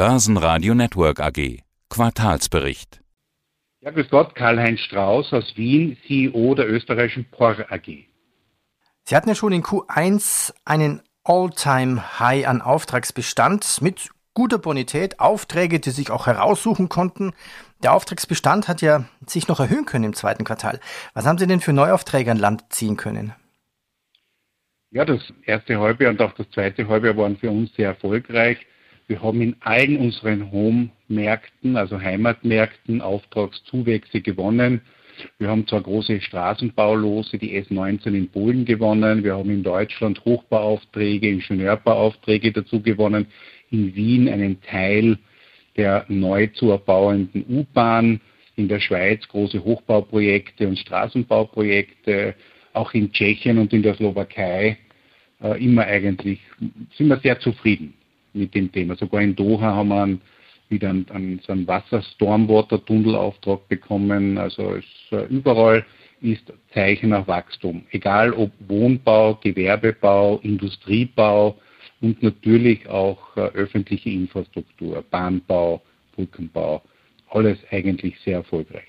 Börsenradio Network AG. Quartalsbericht. Ja, grüß Gott, Karl-Heinz Strauß aus Wien, CEO der österreichischen POR AG. Sie hatten ja schon in Q1 einen All-Time-High an Auftragsbestand mit guter Bonität, Aufträge, die sich auch heraussuchen konnten. Der Auftragsbestand hat ja sich noch erhöhen können im zweiten Quartal. Was haben Sie denn für Neuaufträge an Land ziehen können? Ja, das erste Halbjahr und auch das zweite Halbjahr waren für uns sehr erfolgreich. Wir haben in allen unseren Home-Märkten, also Heimatmärkten, Auftragszuwächse gewonnen. Wir haben zwar große Straßenbaulose, die S19 in Polen gewonnen. Wir haben in Deutschland Hochbauaufträge, Ingenieurbauaufträge dazu gewonnen. In Wien einen Teil der neu zu erbauenden U-Bahn. In der Schweiz große Hochbauprojekte und Straßenbauprojekte. Auch in Tschechien und in der Slowakei äh, immer eigentlich, sind wir sehr zufrieden mit dem Thema. Sogar in Doha haben wir einen, wieder einen, einen, so einen Wasser-Stormwater-Tunnelauftrag bekommen. Also es, äh, überall ist Zeichen nach Wachstum. Egal ob Wohnbau, Gewerbebau, Industriebau und natürlich auch äh, öffentliche Infrastruktur, Bahnbau, Brückenbau. Alles eigentlich sehr erfolgreich.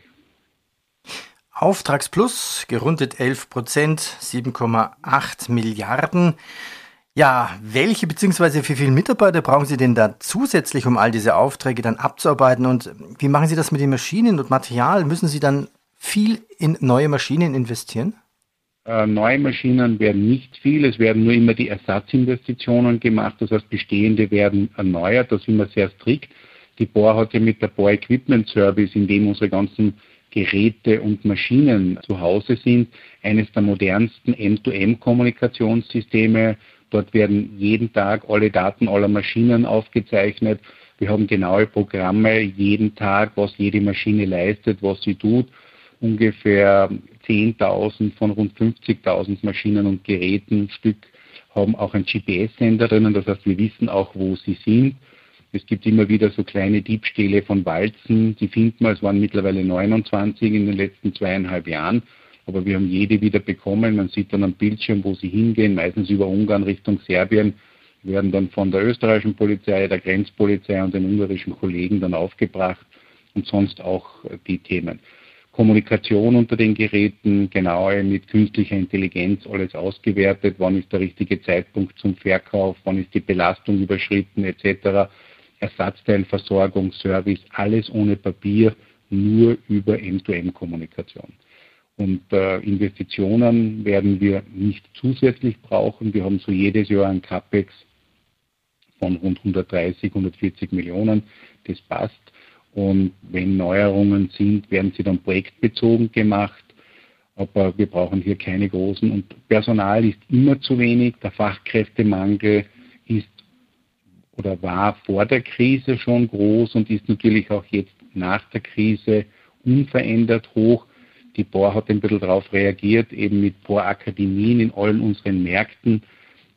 Auftragsplus, gerundet 11 Prozent, 7,8 Milliarden. Ja, welche bzw. wie viele Mitarbeiter brauchen Sie denn da zusätzlich, um all diese Aufträge dann abzuarbeiten? Und wie machen Sie das mit den Maschinen und Material? Müssen Sie dann viel in neue Maschinen investieren? Äh, neue Maschinen werden nicht viel, es werden nur immer die Ersatzinvestitionen gemacht, das heißt bestehende werden erneuert, da sind wir sehr strikt. Die Bohr hat ja mit der Bohr Equipment Service, in dem unsere ganzen Geräte und Maschinen zu Hause sind, eines der modernsten M2M-Kommunikationssysteme. Dort werden jeden Tag alle Daten aller Maschinen aufgezeichnet. Wir haben genaue Programme jeden Tag, was jede Maschine leistet, was sie tut. Ungefähr 10.000 von rund 50.000 Maschinen und Geräten Stück haben auch ein GPS-Sender drinnen. Das heißt, wir wissen auch, wo sie sind. Es gibt immer wieder so kleine Diebstähle von Walzen, die finden wir, es waren mittlerweile 29 in den letzten zweieinhalb Jahren, aber wir haben jede wieder bekommen. Man sieht dann am Bildschirm, wo sie hingehen, meistens über Ungarn Richtung Serbien, werden dann von der österreichischen Polizei, der Grenzpolizei und den ungarischen Kollegen dann aufgebracht und sonst auch die Themen. Kommunikation unter den Geräten, genaue mit künstlicher Intelligenz alles ausgewertet, wann ist der richtige Zeitpunkt zum Verkauf, wann ist die Belastung überschritten etc. Ersatzteilversorgung, Service, alles ohne Papier, nur über M2M-Kommunikation. Und äh, Investitionen werden wir nicht zusätzlich brauchen. Wir haben so jedes Jahr ein CAPEX von rund 130, 140 Millionen. Das passt. Und wenn Neuerungen sind, werden sie dann projektbezogen gemacht. Aber wir brauchen hier keine großen. Und Personal ist immer zu wenig. Der Fachkräftemangel ist oder war vor der Krise schon groß und ist natürlich auch jetzt nach der Krise unverändert hoch. Die Bohr hat ein bisschen darauf reagiert, eben mit Bohrakademien in allen unseren Märkten.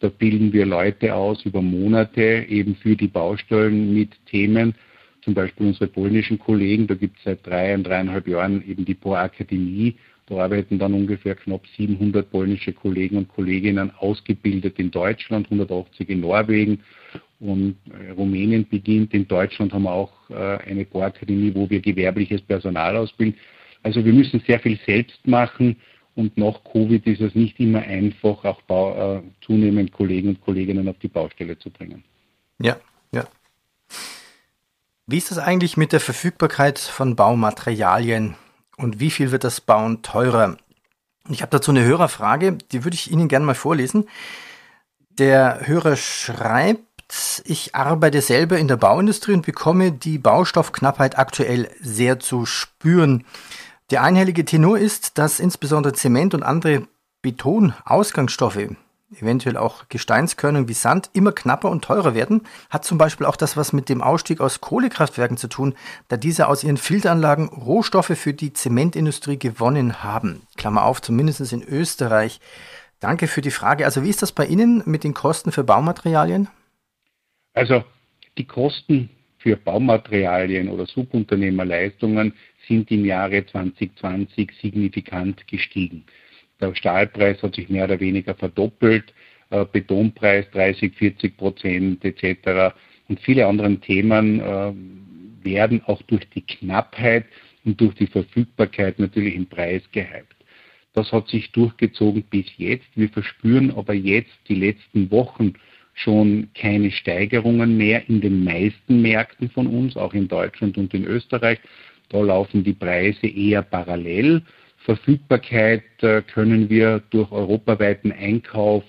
Da bilden wir Leute aus über Monate eben für die Baustellen mit Themen. Zum Beispiel unsere polnischen Kollegen, da gibt es seit drei und dreieinhalb Jahren eben die Bohrakademie. Da arbeiten dann ungefähr knapp 700 polnische Kollegen und Kolleginnen ausgebildet in Deutschland, 180 in Norwegen und äh, Rumänien beginnt. In Deutschland haben wir auch äh, eine Bohrakademie, wo wir gewerbliches Personal ausbilden. Also wir müssen sehr viel selbst machen und nach Covid ist es nicht immer einfach, auch Bau, äh, zunehmend Kollegen und Kolleginnen auf die Baustelle zu bringen. Ja, ja. Wie ist das eigentlich mit der Verfügbarkeit von Baumaterialien und wie viel wird das Bauen teurer? Ich habe dazu eine Hörerfrage, die würde ich Ihnen gerne mal vorlesen. Der Hörer schreibt, ich arbeite selber in der Bauindustrie und bekomme die Baustoffknappheit aktuell sehr zu spüren. Der einhellige Tenor ist, dass insbesondere Zement und andere Betonausgangsstoffe, eventuell auch Gesteinskörnung wie Sand, immer knapper und teurer werden. Hat zum Beispiel auch das was mit dem Ausstieg aus Kohlekraftwerken zu tun, da diese aus ihren Filteranlagen Rohstoffe für die Zementindustrie gewonnen haben. Klammer auf, zumindest in Österreich. Danke für die Frage. Also wie ist das bei Ihnen mit den Kosten für Baumaterialien? Also die Kosten für Baumaterialien oder Subunternehmerleistungen sind im Jahre 2020 signifikant gestiegen. Der Stahlpreis hat sich mehr oder weniger verdoppelt, äh, Betonpreis 30, 40 Prozent etc. und viele andere Themen äh, werden auch durch die Knappheit und durch die Verfügbarkeit natürlich im Preis gehypt. Das hat sich durchgezogen bis jetzt. Wir verspüren aber jetzt die letzten Wochen schon keine Steigerungen mehr in den meisten Märkten von uns, auch in Deutschland und in Österreich. Da laufen die Preise eher parallel. Verfügbarkeit äh, können wir durch europaweiten Einkauf,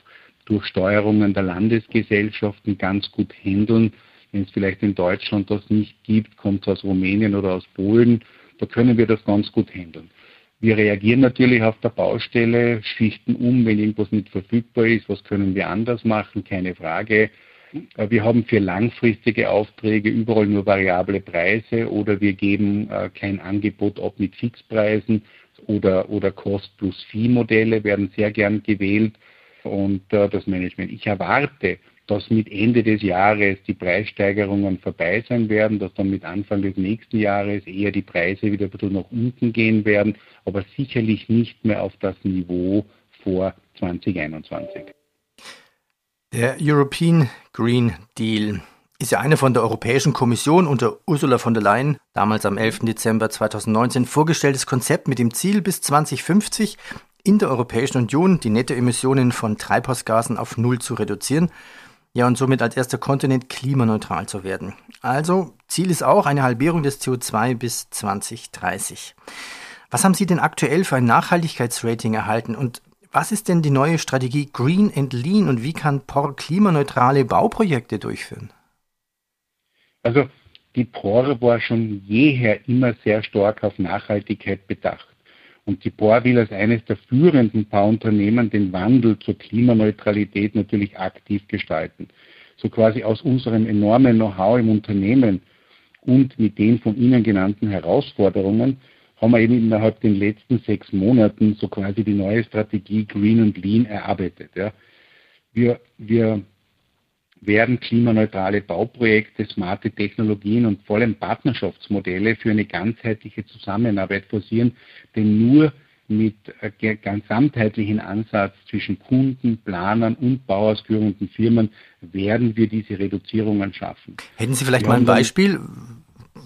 durch Steuerungen der Landesgesellschaften ganz gut handeln. Wenn es vielleicht in Deutschland das nicht gibt, kommt es aus Rumänien oder aus Polen, da können wir das ganz gut handeln. Wir reagieren natürlich auf der Baustelle, schichten um, wenn irgendwas nicht verfügbar ist, was können wir anders machen, keine Frage. Äh, wir haben für langfristige Aufträge überall nur variable Preise oder wir geben äh, kein Angebot ab mit Fixpreisen oder, oder Cost plus Fee Modelle werden sehr gern gewählt und äh, das Management. Ich erwarte, dass mit Ende des Jahres die Preissteigerungen vorbei sein werden, dass dann mit Anfang des nächsten Jahres eher die Preise wieder ein bisschen nach unten gehen werden, aber sicherlich nicht mehr auf das Niveau vor 2021. Der European Green Deal ist ja eine von der Europäischen Kommission unter Ursula von der Leyen, damals am 11. Dezember 2019, vorgestelltes Konzept mit dem Ziel, bis 2050 in der Europäischen Union die Nettoemissionen von Treibhausgasen auf Null zu reduzieren ja, und somit als erster Kontinent klimaneutral zu werden. Also, Ziel ist auch eine Halbierung des CO2 bis 2030. Was haben Sie denn aktuell für ein Nachhaltigkeitsrating erhalten und was ist denn die neue Strategie Green and Lean und wie kann POR klimaneutrale Bauprojekte durchführen? Also die POR war schon jeher immer sehr stark auf Nachhaltigkeit bedacht. Und die POR will als eines der führenden Bauunternehmen den Wandel zur Klimaneutralität natürlich aktiv gestalten. So quasi aus unserem enormen Know-how im Unternehmen und mit den von Ihnen genannten Herausforderungen haben wir eben innerhalb den letzten sechs Monaten so quasi die neue Strategie Green und Lean erarbeitet. Ja. Wir, wir werden klimaneutrale Bauprojekte, smarte Technologien und vor allem Partnerschaftsmodelle für eine ganzheitliche Zusammenarbeit forcieren, denn nur mit einem gesamtheitlichen Ansatz zwischen Kunden, Planern und bauausführenden Firmen werden wir diese Reduzierungen schaffen. Hätten Sie vielleicht wir mal ein Beispiel,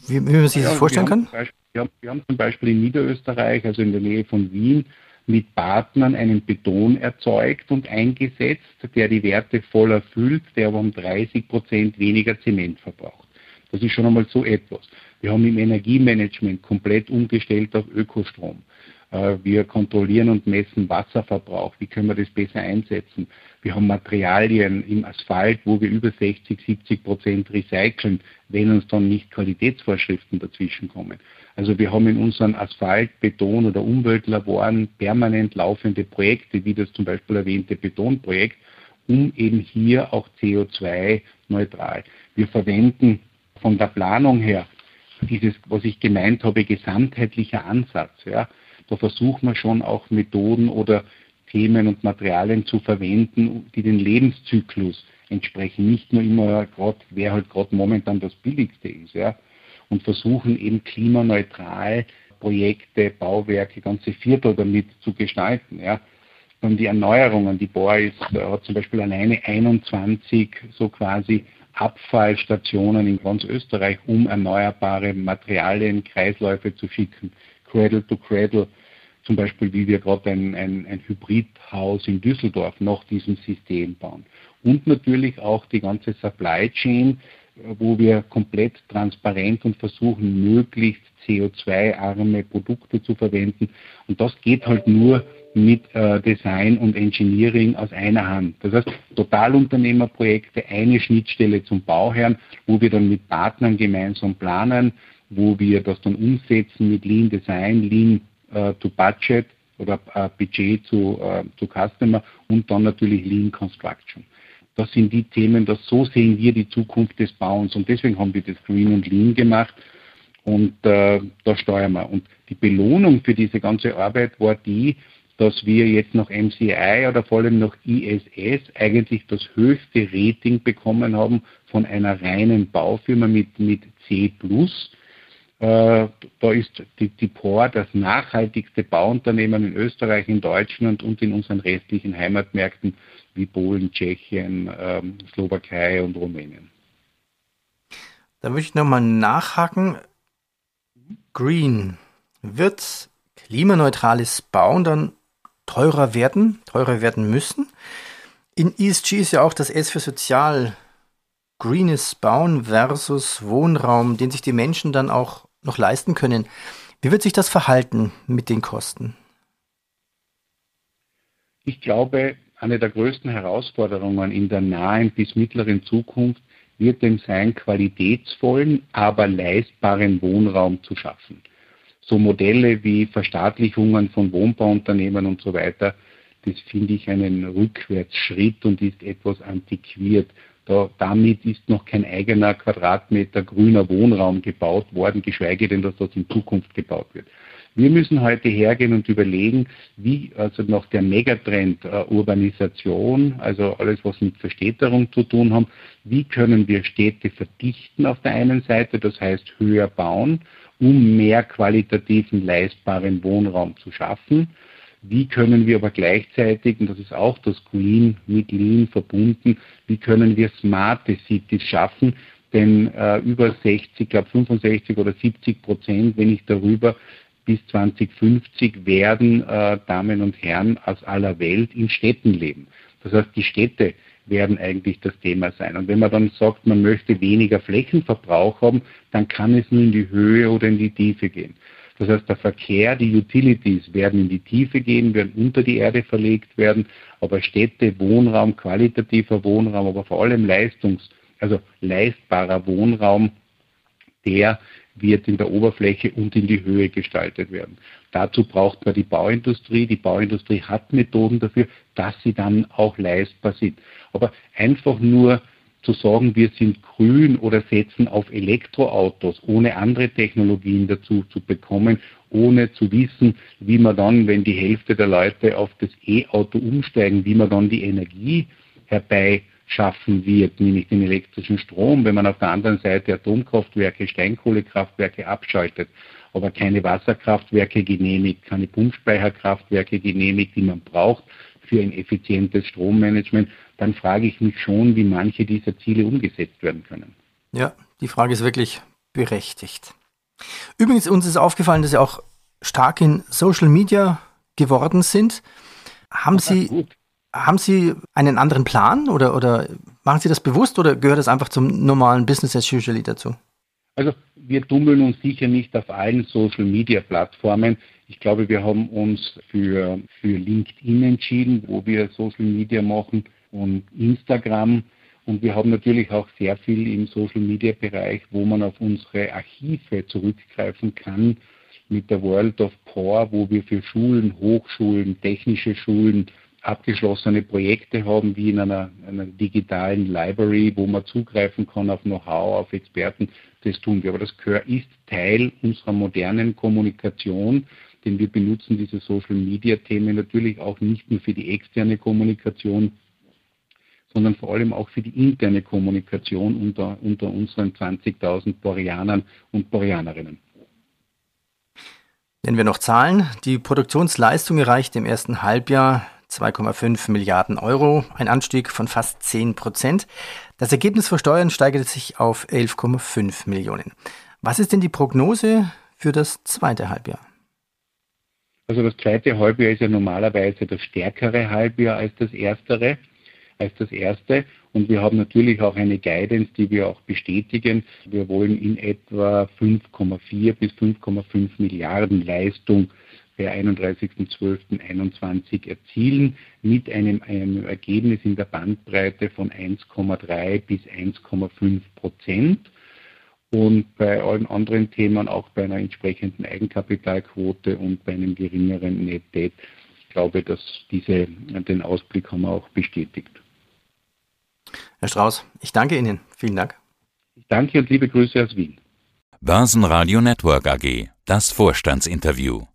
wie, wie man sich das vorstellen kann? Wir haben, wir haben zum Beispiel in Niederösterreich, also in der Nähe von Wien, mit Partnern einen Beton erzeugt und eingesetzt, der die Werte voll erfüllt, der aber um 30 Prozent weniger Zement verbraucht. Das ist schon einmal so etwas. Wir haben im Energiemanagement komplett umgestellt auf Ökostrom. Äh, wir kontrollieren und messen Wasserverbrauch. Wie können wir das besser einsetzen? Wir haben Materialien im Asphalt, wo wir über 60, 70 Prozent recyceln, wenn uns dann nicht Qualitätsvorschriften dazwischen kommen. Also wir haben in unseren Asphalt-, Beton- oder Umweltlaboren permanent laufende Projekte, wie das zum Beispiel erwähnte Betonprojekt, um eben hier auch CO2-neutral. Wir verwenden von der Planung her dieses, was ich gemeint habe, gesamtheitlicher Ansatz. Ja. Da versuchen wir schon auch Methoden oder Themen und Materialien zu verwenden, die den Lebenszyklus entsprechen. Nicht nur immer gerade, wer halt gerade momentan das Billigste ist. Ja und versuchen eben klimaneutral Projekte, Bauwerke, ganze Viertel damit zu gestalten. Ja. Dann die Erneuerungen. Die Bohr ist, äh, hat zum Beispiel alleine 21 so quasi Abfallstationen in ganz Österreich, um erneuerbare Materialien, Kreisläufe zu schicken. Cradle to Cradle, zum Beispiel wie wir gerade ein, ein, ein Hybridhaus in Düsseldorf nach diesem System bauen. Und natürlich auch die ganze Supply Chain, wo wir komplett transparent und versuchen, möglichst CO2-arme Produkte zu verwenden. Und das geht halt nur mit äh, Design und Engineering aus einer Hand. Das heißt, Totalunternehmerprojekte, eine Schnittstelle zum Bauherrn, wo wir dann mit Partnern gemeinsam planen, wo wir das dann umsetzen mit Lean Design, Lean äh, to Budget oder äh, Budget zu, äh, zu Customer und dann natürlich Lean Construction das sind die Themen, dass so sehen wir die Zukunft des Bauens und deswegen haben wir das Green und Lean gemacht und äh, da steuern wir. Und die Belohnung für diese ganze Arbeit war die, dass wir jetzt noch MCI oder vor allem noch ISS eigentlich das höchste Rating bekommen haben von einer reinen Baufirma mit, mit C+. Äh, da ist die, die POR das nachhaltigste Bauunternehmen in Österreich, in Deutschland und in unseren restlichen Heimatmärkten wie Polen, Tschechien, ähm, Slowakei und Rumänien. Da würde ich nochmal nachhaken. Green. Wird klimaneutrales Bauen dann teurer werden, teurer werden müssen? In ESG ist ja auch das S für sozial. Greenes Bauen versus Wohnraum, den sich die Menschen dann auch noch leisten können. Wie wird sich das verhalten mit den Kosten? Ich glaube, eine der größten Herausforderungen in der nahen bis mittleren Zukunft wird denn sein, qualitätsvollen, aber leistbaren Wohnraum zu schaffen. So Modelle wie Verstaatlichungen von Wohnbauunternehmen und so weiter, das finde ich einen Rückwärtsschritt und ist etwas antiquiert. Da, damit ist noch kein eigener Quadratmeter grüner Wohnraum gebaut worden, geschweige denn, dass das in Zukunft gebaut wird. Wir müssen heute hergehen und überlegen, wie also nach der Megatrend äh, Urbanisation, also alles, was mit Verstädterung zu tun haben, wie können wir Städte verdichten auf der einen Seite, das heißt höher bauen, um mehr qualitativen, leistbaren Wohnraum zu schaffen. Wie können wir aber gleichzeitig, und das ist auch das Green mit Lean verbunden, wie können wir smarte Cities schaffen, denn äh, über 60, ich glaube 65 oder 70 Prozent, wenn nicht darüber, bis 2050 werden äh, Damen und Herren aus aller Welt in Städten leben. Das heißt, die Städte werden eigentlich das Thema sein. Und wenn man dann sagt, man möchte weniger Flächenverbrauch haben, dann kann es nur in die Höhe oder in die Tiefe gehen. Das heißt, der Verkehr, die Utilities werden in die Tiefe gehen, werden unter die Erde verlegt werden, aber Städte, Wohnraum, qualitativer Wohnraum, aber vor allem Leistungs-, also leistbarer Wohnraum, der wird in der Oberfläche und in die Höhe gestaltet werden. Dazu braucht man die Bauindustrie. Die Bauindustrie hat Methoden dafür, dass sie dann auch leistbar sind. Aber einfach nur zu sagen, wir sind grün oder setzen auf Elektroautos, ohne andere Technologien dazu zu bekommen, ohne zu wissen, wie man dann, wenn die Hälfte der Leute auf das E-Auto umsteigen, wie man dann die Energie herbei schaffen wird, nämlich den elektrischen Strom, wenn man auf der anderen Seite Atomkraftwerke, Steinkohlekraftwerke abschaltet, aber keine Wasserkraftwerke genehmigt, keine Pumpspeicherkraftwerke genehmigt, die man braucht für ein effizientes Strommanagement, dann frage ich mich schon, wie manche dieser Ziele umgesetzt werden können. Ja, die Frage ist wirklich berechtigt. Übrigens, uns ist aufgefallen, dass Sie auch stark in Social Media geworden sind. Haben Sie, gut. Haben Sie einen anderen Plan oder, oder machen Sie das bewusst oder gehört das einfach zum normalen Business as usual dazu? Also wir tummeln uns sicher nicht auf allen Social-Media-Plattformen. Ich glaube, wir haben uns für, für LinkedIn entschieden, wo wir Social-Media machen und Instagram. Und wir haben natürlich auch sehr viel im Social-Media-Bereich, wo man auf unsere Archive zurückgreifen kann mit der World of Power, wo wir für Schulen, Hochschulen, technische Schulen, abgeschlossene Projekte haben, wie in einer, einer, digitalen Library, wo man zugreifen kann auf Know-how, auf Experten, das tun wir. Aber das ist Teil unserer modernen Kommunikation, denn wir benutzen diese Social-Media-Themen natürlich auch nicht nur für die externe Kommunikation, sondern vor allem auch für die interne Kommunikation unter, unter unseren 20.000 Boreanern und Boreanerinnen. Nennen wir noch Zahlen. Die Produktionsleistung erreicht im ersten Halbjahr 2,5 Milliarden Euro, ein Anstieg von fast 10 Prozent. Das Ergebnis vor Steuern steigerte sich auf 11,5 Millionen. Was ist denn die Prognose für das zweite Halbjahr? Also das zweite Halbjahr ist ja normalerweise das stärkere Halbjahr als das erstere, als das erste. Und wir haben natürlich auch eine Guidance, die wir auch bestätigen. Wir wollen in etwa 5,4 bis 5,5 Milliarden Leistung per 31.12.21 erzielen mit einem, einem Ergebnis in der Bandbreite von 1,3 bis 1,5 Prozent und bei allen anderen Themen auch bei einer entsprechenden Eigenkapitalquote und bei einem geringeren Net Debt. Ich glaube, dass diese, den Ausblick haben wir auch bestätigt. Herr Strauß, ich danke Ihnen. Vielen Dank. Ich danke und liebe Grüße aus Wien. Börsenradio Network AG, das Vorstandsinterview.